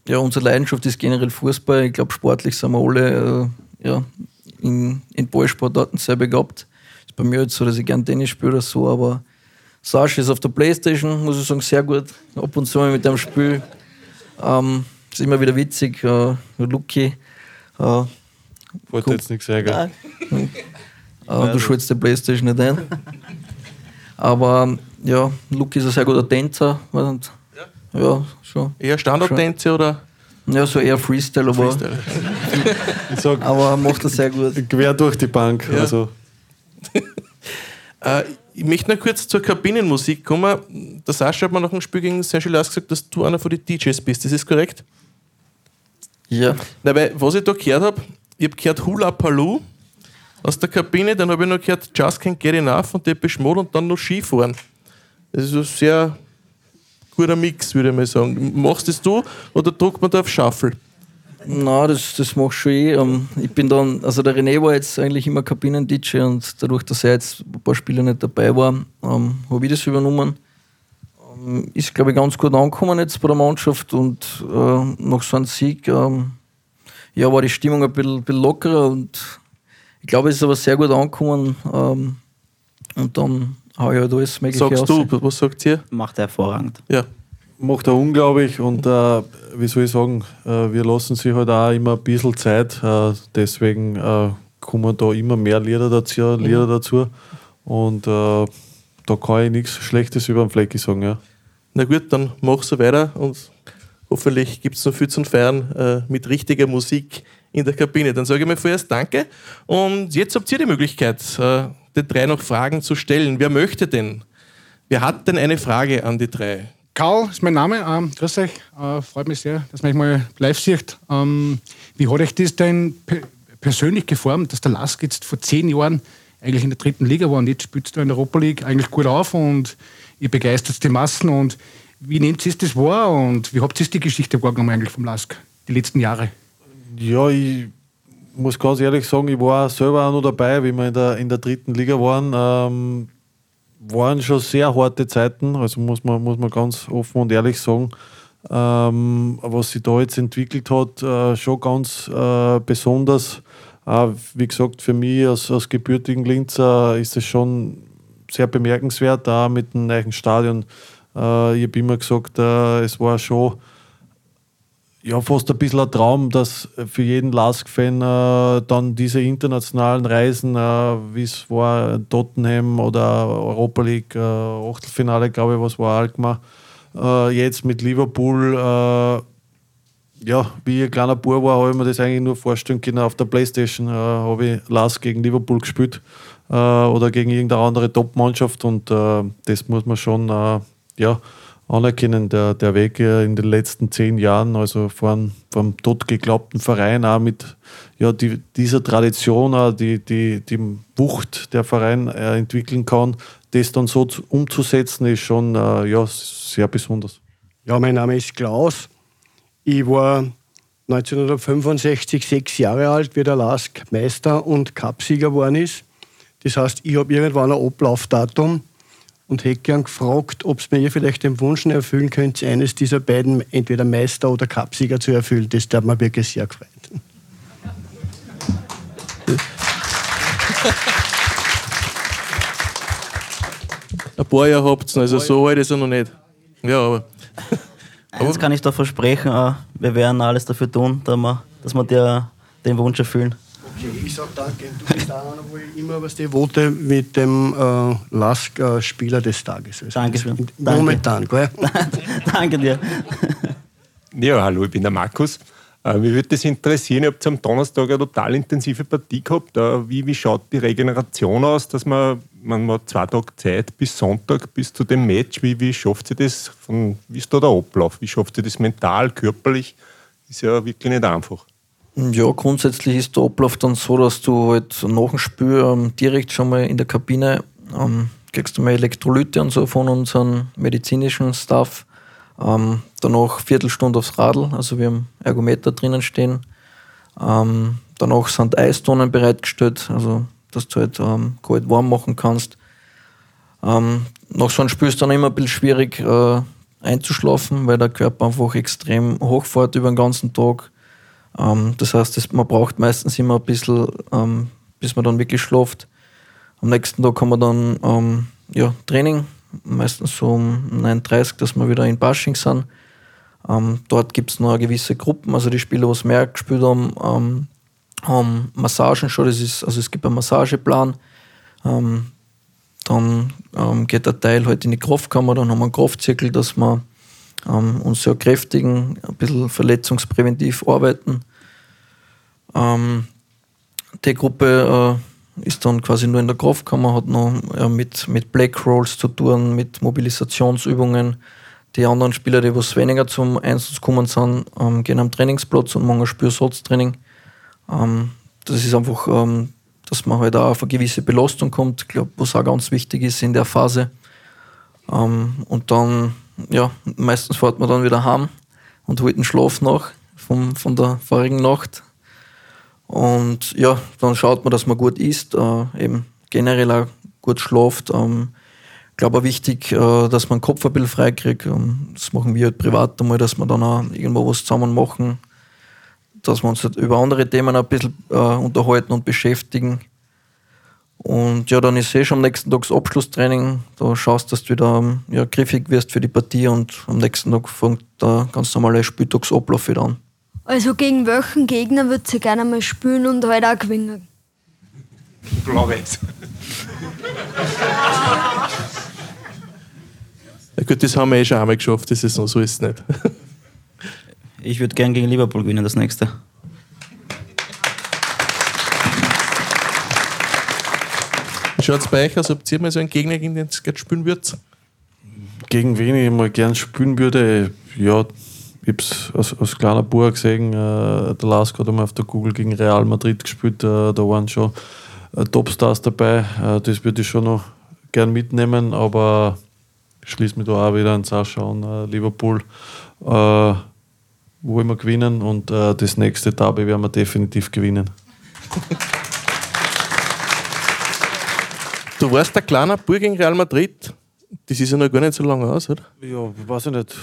äh, ja, unsere Leidenschaft ist generell Fußball. Ich glaube, sportlich sind wir alle äh, ja, in, in Ballsportarten sehr begabt. Ist bei mir jetzt so, dass ich gern Tennis spiele oder so, aber Sascha ist auf der Playstation, muss ich sagen, sehr gut. Ab und zu mal mit dem Spiel. Ähm, ist immer wieder witzig. Äh, Luki. Äh, Wollte jetzt nichts sagen. Äh, du schaltest die Playstation nicht ein. Aber ähm, ja, Luke ist ein sehr guter Tänzer. Und, ja, schon. Eher Standardtänze oder Ja, so eher Freestyle, aber, Freestyle? Ich sage, aber er macht das sehr gut. quer durch die Bank. Ja. Also, Äh, ich möchte noch kurz zur Kabinenmusik kommen. Der Sascha hat mir nach dem Spiel gegen Saint-Gilles gesagt, dass du einer von den DJs bist. Das ist korrekt? Ja, weil, was ich da gehört habe, ich habe gehört Hula Paloo aus der Kabine, dann habe ich noch gehört Just Can't Get Enough von Depeche Mode und dann noch Skifahren. Das ist ein sehr guter Mix, würde ich mal sagen. Machst das du oder druckt man da auf Shuffle? Na, das, das mach ich schon eh. Ähm, ich bin dann, also der René war jetzt eigentlich immer Kabinen-DJ und dadurch, dass er jetzt ein paar Spiele nicht dabei war, ähm, habe ich das übernommen. Ähm, ist, glaube ich, ganz gut angekommen jetzt bei der Mannschaft und äh, nach so einem Sieg ja, war die Stimmung ein bisschen, bisschen lockerer und ich glaube, es ist aber sehr gut angekommen. Und dann habe ich halt alles Mögliche Sagst du, was sagt ihr? Macht er hervorragend. Ja. macht er unglaublich und äh, wie soll ich sagen, äh, wir lassen sich halt auch immer ein bisschen Zeit, äh, deswegen äh, kommen da immer mehr Lieder dazu, Lieder dazu und äh, da kann ich nichts Schlechtes über den Flecki sagen. Ja. Na gut, dann mach so weiter und hoffentlich gibt es noch viel zu feiern äh, mit richtiger Musik in der Kabine. Dann sage ich mir vorerst Danke und jetzt habt ihr die Möglichkeit, äh, den drei noch Fragen zu stellen. Wer möchte denn? Wer hat denn eine Frage an die drei? Karl ist mein Name. Ähm, grüß euch. Äh, freut mich sehr, dass man euch mal live sieht. Ähm, wie hat euch das denn pe persönlich geformt, dass der Lask jetzt vor zehn Jahren eigentlich in der dritten Liga war und jetzt spielst du in der Europa League eigentlich gut auf und ihr begeistert die Massen und wie nehmt ihr das wahr und wie habt ihr die Geschichte wahrgenommen eigentlich vom Lask die letzten Jahre? Ja, ich muss ganz ehrlich sagen, ich war selber auch noch dabei, wie wir in der, in der dritten Liga waren. Ähm, waren schon sehr harte Zeiten, also muss man, muss man ganz offen und ehrlich sagen. Ähm, was sich da jetzt entwickelt hat, äh, schon ganz äh, besonders. Äh, wie gesagt, für mich als, als gebürtigen Linzer ist es schon sehr bemerkenswert, da mit dem neuen Stadion. Äh, ich habe immer gesagt, äh, es war schon ja, fast ein bisschen ein Traum, dass für jeden Lask-Fan äh, dann diese internationalen Reisen, äh, wie es war Tottenham oder Europa League, äh, Achtelfinale, glaube ich, was war Alkmaar, äh, jetzt mit Liverpool, äh, ja, wie ein kleiner Bub war, habe ich mir das eigentlich nur vorstellen können. Auf der Playstation äh, habe ich Lask gegen Liverpool gespielt oder gegen irgendeine andere Top-Mannschaft und das muss man schon ja, anerkennen, der, der Weg äh, in den letzten zehn Jahren, also von, vom totgeglaubten Verein auch mit ja, die, dieser Tradition, auch die, die, die Wucht der Verein äh, entwickeln kann, das dann so zu, umzusetzen, ist schon äh, ja, sehr besonders. Ja, mein Name ist Klaus. Ich war 1965 sechs Jahre alt, wie der Lask Meister und Cupsieger geworden ist. Das heißt, ich habe irgendwann ein Ablaufdatum und hätte gern gefragt, ob es mir vielleicht den Wunsch erfüllen könnt, eines dieser beiden, entweder Meister oder Cupsieger zu erfüllen. Das hat mir wirklich sehr gefreut. Ein paar Jahre habt also so alt ist er noch nicht. Ja, aber. Eins kann ich da versprechen, wir werden alles dafür tun, dass wir, dass wir dir den Wunsch erfüllen. Okay, ich sag danke. Du bist einer, wo ich immer was die Vote mit dem äh, Lask äh, des Tages. Also Dankeschön. Danke. Momentan, gell? Danke dir. Ja, hallo, ich bin der Markus. Äh, mich würde das interessieren, ihr habt am Donnerstag eine total intensive Partie gehabt. Äh, wie, wie schaut die Regeneration aus, dass man, man hat zwei Tage Zeit bis Sonntag, bis zu dem Match. Wie, wie schafft ihr das? Von, wie ist da der Ablauf? Wie schafft ihr das mental, körperlich? Ist ja wirklich nicht einfach. Ja, grundsätzlich ist der Ablauf dann so, dass du halt nach dem Spiel ähm, direkt schon mal in der Kabine ähm, kriegst du mal Elektrolyte und so von unserem medizinischen Staff. Ähm, danach Viertelstunde aufs Radl, also wir haben Ergometer drinnen stehen. Ähm, danach sind Eistonnen bereitgestellt, also dass du halt ähm, kalt warm machen kannst. Ähm, nach so einem Spiel ist dann immer ein bisschen schwierig äh, einzuschlafen, weil der Körper einfach extrem hochfährt über den ganzen Tag. Ähm, das heißt, das, man braucht meistens immer ein bisschen, ähm, bis man dann wirklich schläft. Am nächsten Tag haben wir dann ähm, ja, Training, meistens so um 9.30 Uhr, dass wir wieder in Basching sind. Ähm, dort gibt es noch gewisse Gruppen, also die Spieler, die es mehr gespielt haben, ähm, haben Massagen schon. Das ist, also es gibt einen Massageplan. Ähm, dann geht der Teil halt in die Kraftkammer, dann haben wir einen Kraftzirkel, dass wir ähm, uns sehr kräftigen, ein bisschen verletzungspräventiv arbeiten. Ähm, die Gruppe äh, ist dann quasi nur in der Kraftkammer, hat noch äh, mit, mit Black Rolls zu tun, mit Mobilisationsübungen. Die anderen Spieler, die was weniger zum Einsatz kommen sind, ähm, gehen am Trainingsplatz und machen ein Spürsatztraining. Ähm, das ist einfach, ähm, dass man halt auch auf eine gewisse Belastung kommt, ich glaube, was auch ganz wichtig ist in der Phase. Ähm, und dann, ja, meistens fährt man dann wieder heim und holt den Schlaf nach vom, von der vorigen Nacht. Und ja, dann schaut man, dass man gut isst, äh, eben generell auch gut schlaft. Ähm, ich glaube auch wichtig, äh, dass man den Kopf ein bisschen frei kriegt. Ähm, das machen wir halt privat einmal, dass wir dann auch irgendwo was zusammen machen, dass wir uns halt über andere Themen ein bisschen äh, unterhalten und beschäftigen. Und ja, dann ist eh schon am nächsten Tag das Abschlusstraining. Da schaust, dass du wieder ja, griffig wirst für die Partie und am nächsten Tag fängt der ganz normale Spieltagsablauf wieder an. Also gegen welchen Gegner würdet ihr gerne mal spielen und halt auch gewinnen? Blau-Weiß. Ja gut, das haben wir eh schon einmal geschafft, das ist so, so ist es nicht. Ich würde gern gegen Liverpool gewinnen, das nächste. Schaut es bei euch aus? Habt ihr mal so einen Gegner, gegen den ihr spielen würdet? Gegen wen ich mal gern spielen würde, ja, ich hab's als, als kleiner Bub gesehen, äh, der Lars hat einmal auf der Google gegen Real Madrid gespielt, äh, da waren schon äh, Topstars dabei, äh, das würde ich schon noch gern mitnehmen, aber ich schließe mich da auch wieder an Sascha an äh, Liverpool, äh, wollen wir gewinnen und äh, das nächste Derby werden wir definitiv gewinnen. Du warst der kleine Bub gegen Real Madrid. Das ist ja noch gar nicht so lange aus, oder? Ja, weiß ich nicht.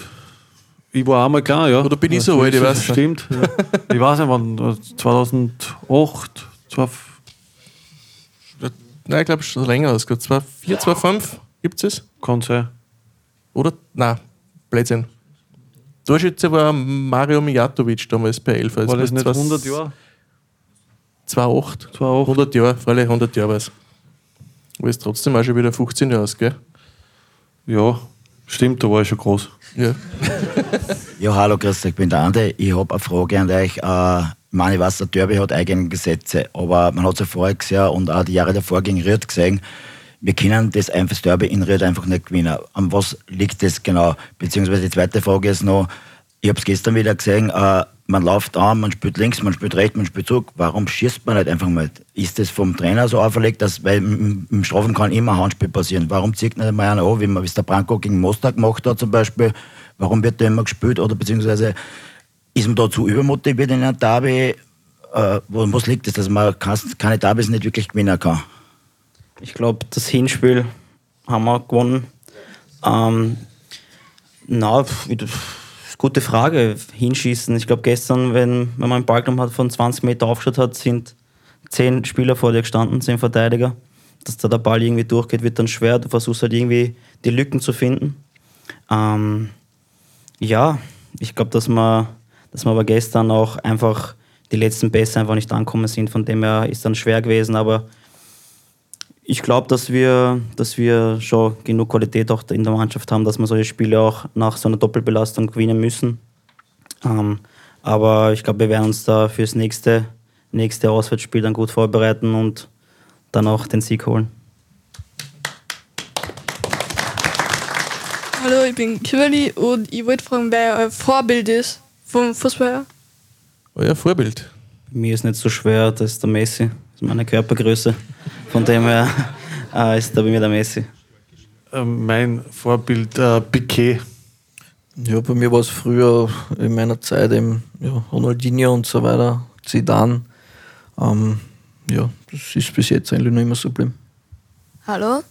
Ich war einmal klar, ja. Oder bin ich so alt, ich weiß. Stimmt. Ja. ich weiß nicht, wann, äh, 2008, 2000, Nein, ich glaube schon länger aus. 2004, 2005 gibt es es? kann sein. Oder? Nein, Blödsinn. Torschütze war Mario Mijatovic damals bei Elf. War das nicht 100 Jahre? 2008. 2008. 100 Jahre, freilich 100 Jahre war es. Aber ist trotzdem auch schon wieder 15 Jahre aus, gell? Ja, stimmt, da war ich schon groß. Ja. Ja, hallo, grüß dich, ich bin der Ande. Ich habe eine Frage an euch. Äh, ich meine, ich weiß, der Derby hat eigene Gesetze, aber man hat es ja vorher gesehen und auch die Jahre davor gegen Ried gesehen. Wir können das einfach das Derby in Ried einfach nicht gewinnen. An was liegt das genau? Beziehungsweise die zweite Frage ist noch, ich habe es gestern wieder gesehen, äh, man läuft an, man spielt links, man spielt rechts, man spielt zurück. Warum schießt man nicht einfach mal? Ist das vom Trainer so auferlegt, dass, weil im, Strafen kann immer ein Handspiel passieren. Warum zieht nicht mal einer an, wie es der Branko gegen Mostar gemacht hat zum Beispiel? Warum wird da immer gespielt? Oder beziehungsweise ist man da zu übermotiviert in einer Derby? Äh, wo, was liegt das, dass man keine Derbys nicht wirklich gewinnen kann? Ich glaube, das Hinspiel haben wir gewonnen. Ähm, na, du- gute Frage. Hinschießen. Ich glaube, gestern, wenn, wenn man einen Ball genommen hat, von 20 Meter aufgeschaut hat, sind zehn Spieler vor dir gestanden, zehn Verteidiger. dass da der Ball irgendwie durchgeht, wird dann schwer. Du versuchst halt irgendwie die Lücken zu finden. Ähm, ja, ich glaube, dass wir, dass wir aber gestern auch einfach die letzten Pässe einfach nicht ankommen sind. Von dem her ist dann schwer gewesen, aber ich glaube, dass wir, dass wir schon genug Qualität auch in der Mannschaft haben, dass wir solche Spiele auch nach so einer Doppelbelastung gewinnen müssen. Ähm, aber ich glaube, wir werden uns da fürs nächste, nächste Auswärtsspiel dann gut vorbereiten und dann auch den Sieg holen. Hallo, ich bin Kimberly und ich wollte fragen, wer euer Vorbild ist vom Fußballer. Euer Vorbild? Mir ist nicht so schwer, das ist der Messi. Ist meine Körpergröße. Von dem her äh, ist da bei mir der Messi. Ähm, mein Vorbild äh, Piquet. Ja, bei mir war es früher in meiner Zeit eben ja, Ronaldinho und so weiter, Zidane. Ähm, ja, das ist bis jetzt eigentlich noch immer so geblieben. Hallo.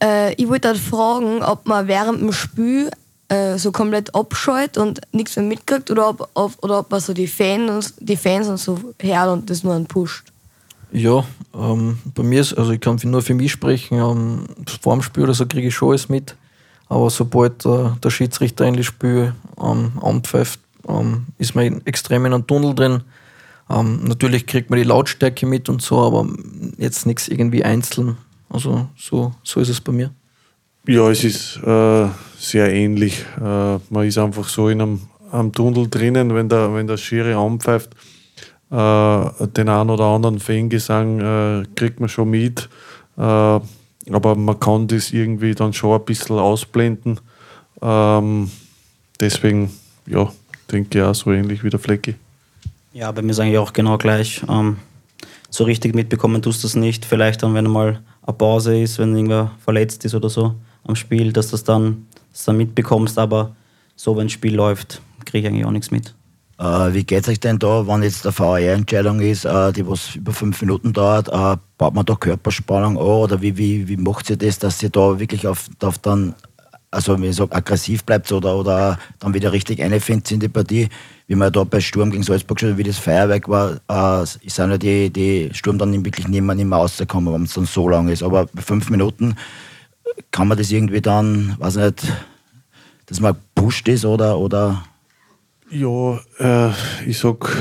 Äh, ich wollte halt fragen, ob man während dem Spiel äh, so komplett abschaltet und nichts mehr mitkriegt oder ob, ob, oder ob man so die Fans, die Fans und so hört und das nur einen pusht. Ja, ähm, bei mir ist, also ich kann nur für mich sprechen, ähm, vor dem Spiel oder so kriege ich schon alles mit. Aber sobald äh, der Schiedsrichter das Spiel ähm, anpfeift, ähm, ist man extrem in einem Tunnel drin. Ähm, natürlich kriegt man die Lautstärke mit und so, aber jetzt nichts irgendwie einzeln. Also so, so ist es bei mir. Ja, es ist äh, sehr ähnlich. Äh, man ist einfach so in einem, einem Tunnel drinnen, wenn der, wenn der Schiri anpfeift. Äh, den einen oder anderen Fangesang äh, kriegt man schon mit. Äh, aber man kann das irgendwie dann schon ein bisschen ausblenden. Ähm, deswegen, ja, denke ich auch so ähnlich wie der Flecki. Ja, bei mir ist eigentlich auch genau gleich. Ähm, so richtig mitbekommen tust du es nicht. Vielleicht dann, wenn mal eine Pause ist, wenn irgendwer verletzt ist oder so am Spiel, dass du das dann, dann mitbekommst. Aber so, wenn das Spiel läuft, kriege ich eigentlich auch nichts mit. Äh, wie geht es euch denn da, wenn jetzt eine VR-Entscheidung ist, äh, die was über fünf Minuten dauert? Äh, baut man da Körperspannung an oder wie, wie, wie macht ihr das, dass ihr da wirklich auf, auf dann, also wie ich sag, aggressiv bleibt oder, oder dann wieder richtig einfindet in die Partie? Wie man da bei Sturm gegen Salzburg schon, wie das Feuerwerk war, äh, sind ja die, die Sturm dann wirklich nicht mehr, nicht mehr rausgekommen, wenn es dann so lang ist. Aber bei fünf Minuten kann man das irgendwie dann, weiß nicht, dass man pusht ist oder, oder ja, äh, ich sag,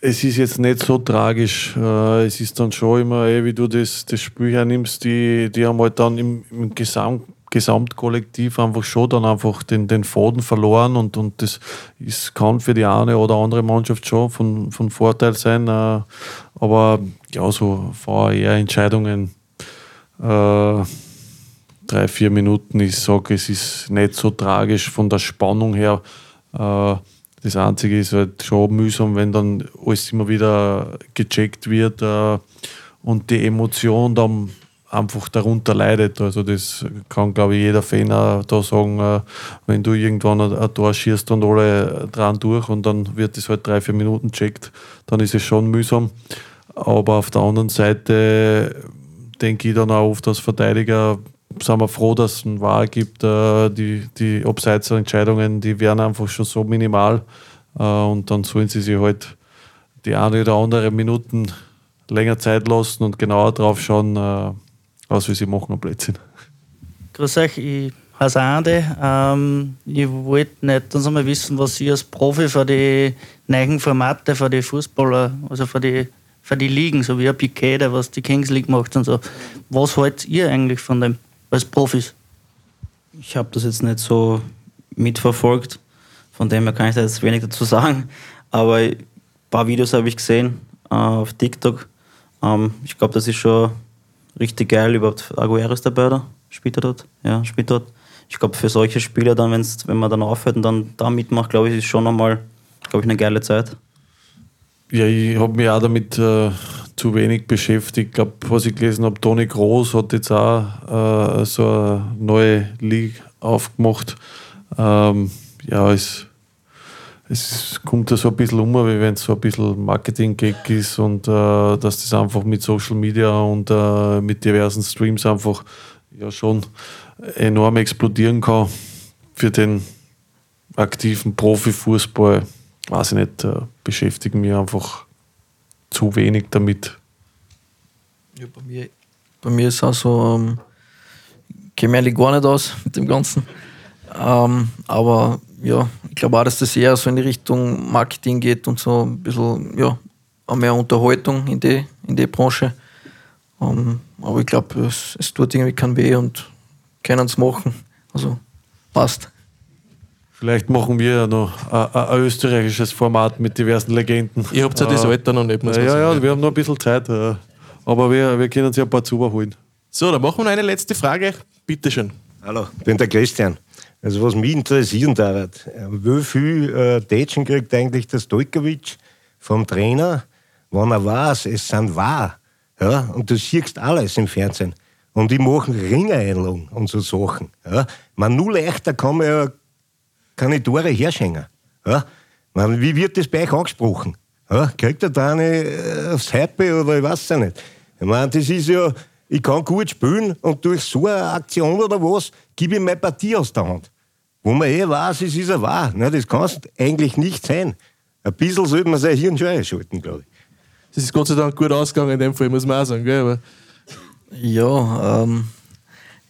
es ist jetzt nicht so tragisch. Äh, es ist dann schon immer, ey, wie du das, das Spiel hernimmst, die, die haben halt dann im, im Gesamt, Gesamtkollektiv einfach schon dann einfach den, den Faden verloren und, und das ist, kann für die eine oder andere Mannschaft schon von, von Vorteil sein. Äh, aber ja, so VAR-Entscheidungen, äh, drei, vier Minuten, ich sage, es ist nicht so tragisch von der Spannung her. Äh, das Einzige ist halt schon mühsam, wenn dann alles immer wieder gecheckt wird äh, und die Emotion dann einfach darunter leidet. Also das kann, glaube ich, jeder Fan da sagen, äh, wenn du irgendwann ein, Tor schießt und alle dran durch und dann wird das halt drei, vier Minuten checkt, dann ist es schon mühsam. Aber auf der anderen Seite denke ich dann auch oft als Verteidiger, sind wir froh, dass es ein Wahl gibt. Äh, die, die Abseitsentscheidungen, die wären einfach schon so minimal. Äh, und dann sollen sie sich halt die eine oder andere Minuten länger Zeit lassen und genauer drauf schauen, äh, was wir sie machen am Blödsinn. Grüß euch, ich heiße Ande. Ähm, ich wollte nicht uns einmal wissen, was ihr als Profi für die neuen Formate, für die Fußballer, also für die, für die Ligen, so wie ein Piquet, was die Kings League macht und so. Was haltet ihr eigentlich von dem? Als Profis? Ich habe das jetzt nicht so mitverfolgt, von dem her kann ich da jetzt wenig dazu sagen. Aber ein paar Videos habe ich gesehen äh, auf TikTok. Ähm, ich glaube, das ist schon richtig geil. Überhaupt Aguero ist dabei, oder? Spielt er dort? Ja, spielt dort. Ich glaube, für solche Spieler dann, wenn's, wenn man dann aufhört und dann da mitmacht, glaube ich, ist schon nochmal, glaube ich, eine geile Zeit. Ja, ich habe mich auch damit äh, zu wenig beschäftigt. Ich glaube, was ich gelesen habe, Toni Groß hat jetzt auch äh, so eine neue League aufgemacht. Ähm, ja, es, es kommt da so ein bisschen um, wie wenn es so ein bisschen Marketing-Gag ist und äh, dass das einfach mit Social Media und äh, mit diversen Streams einfach ja schon enorm explodieren kann für den aktiven Profifußball. Weiß ich nicht, äh, beschäftigen mich einfach zu wenig damit. Ja, bei mir bei mir ist auch so, ähm, kenne mich gar nicht aus mit dem Ganzen. Ähm, aber ja, ich glaube auch, dass das eher so in die Richtung Marketing geht und so ein bisschen, ja, mehr Unterhaltung in die, in die Branche. Ähm, aber ich glaube, es, es tut irgendwie keinen weh und können es machen. Also passt. Vielleicht machen wir ja noch ein, ein österreichisches Format mit diversen Legenden. Ihr habt ja das Alter noch nicht, muss Ja, ja, sagen. wir haben noch ein bisschen Zeit. äh, Aber wir, wir können uns ja ein paar Zuber holen. So, dann machen wir noch eine letzte Frage. Bitteschön. Hallo, ich bin der Christian. Also was mich interessieren darf, wie viel äh, Tätschen kriegt eigentlich der Stojkovic vom Trainer, wenn er weiß, es sind wahr. Ja? Und du siehst alles im Fernsehen. Und die machen Ringeinlagen und so Sachen. Ja? Man, nur leichter kann man ja keine Tore herschenken. Ja? Man, wie wird das bei euch angesprochen? Ja? Kriegt er da eine äh, aufs Hype oder ich weiß es nicht. Ich meine, das ist ja, ich kann gut spielen und durch so eine Aktion oder was gebe ich meine Partie aus der Hand. Wo man eh weiß, es ist ja wahr. Ne? Das kann es eigentlich nicht sein. Ein bisschen sollte man sein Hirn schon einschalten, glaube ich. Das ist Gott sei Dank gut ausgegangen in dem Fall, muss man auch sagen. Gell? Aber Ja, ähm,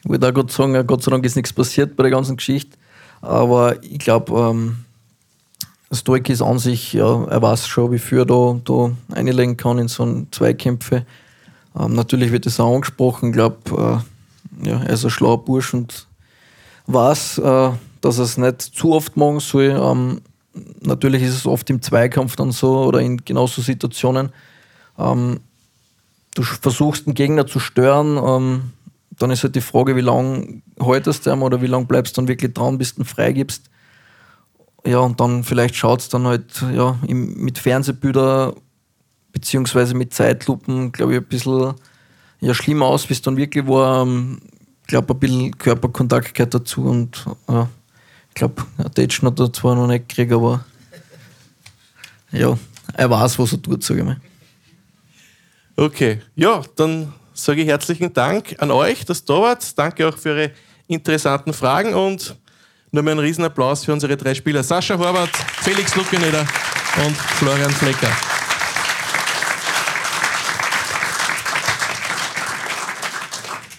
ich wollte auch gerade sagen, Gott sei Dank ist nichts passiert bei der ganzen Geschichte. Aber ich glaube, ähm, Stoik ist an sich, ja, er weiß schon, wie viel er da, da einlegen kann in so Zweikämpfe. Ähm, natürlich wird das auch angesprochen. Ich glaube, äh, ja, er ist ein schlauer Bursch und weiß, äh, dass er es nicht zu oft machen soll. Ähm, natürlich ist es oft im Zweikampf dann so oder in genau so Situationen. Ähm, du versuchst den Gegner zu stören, ähm, dann ist halt die Frage, wie lange haltest du ihn oder wie lange bleibst du dann wirklich dran, bis du ihn freigibst. Ja, und dann vielleicht schaut es dann halt ja, im, mit Fernsehbildern beziehungsweise mit Zeitlupen, glaube ich, ein bisschen ja, schlimmer aus, wie es dann wirklich war. Ähm, Ich glaube, ein bisschen Körperkontakt gehört dazu und ja, ich glaube, Datschen hat er zwar noch nicht gekriegt, aber ja, er weiß, was er tut, sage ich mal. Okay, ja, dann sage ich herzlichen Dank an euch, ihr da. Danke auch für eure interessanten Fragen und nochmal einen riesen Applaus für unsere drei Spieler. Sascha Horvath, Felix Luckeneder und Florian Flecker.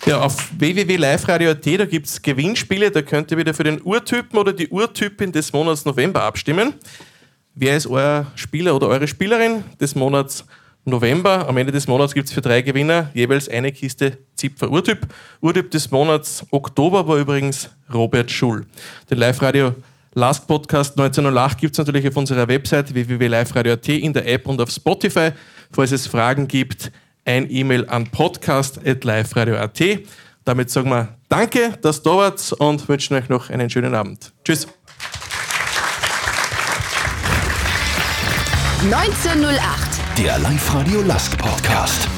Ja, auf www.liveradio.at, da gibt es Gewinnspiele, da könnt ihr wieder für den Urtypen oder die Urtypin des Monats November abstimmen. Wer ist euer Spieler oder eure Spielerin des Monats November? Am Ende des Monats gibt es für drei Gewinner jeweils eine Kiste Zipfer Urtyp. Urtyp des Monats Oktober war übrigens Robert Schul. Den Live-Radio Last Podcast 1908 gibt es natürlich auf unserer Website www.liveradio.at in der App und auf Spotify. Falls es Fragen gibt, ein E-Mail an podcast.liveradio.at. Damit sagen wir Danke, dass ihr da wart und wünschen euch noch einen schönen Abend. Tschüss. 1908. Der Live-Radio Last Podcast.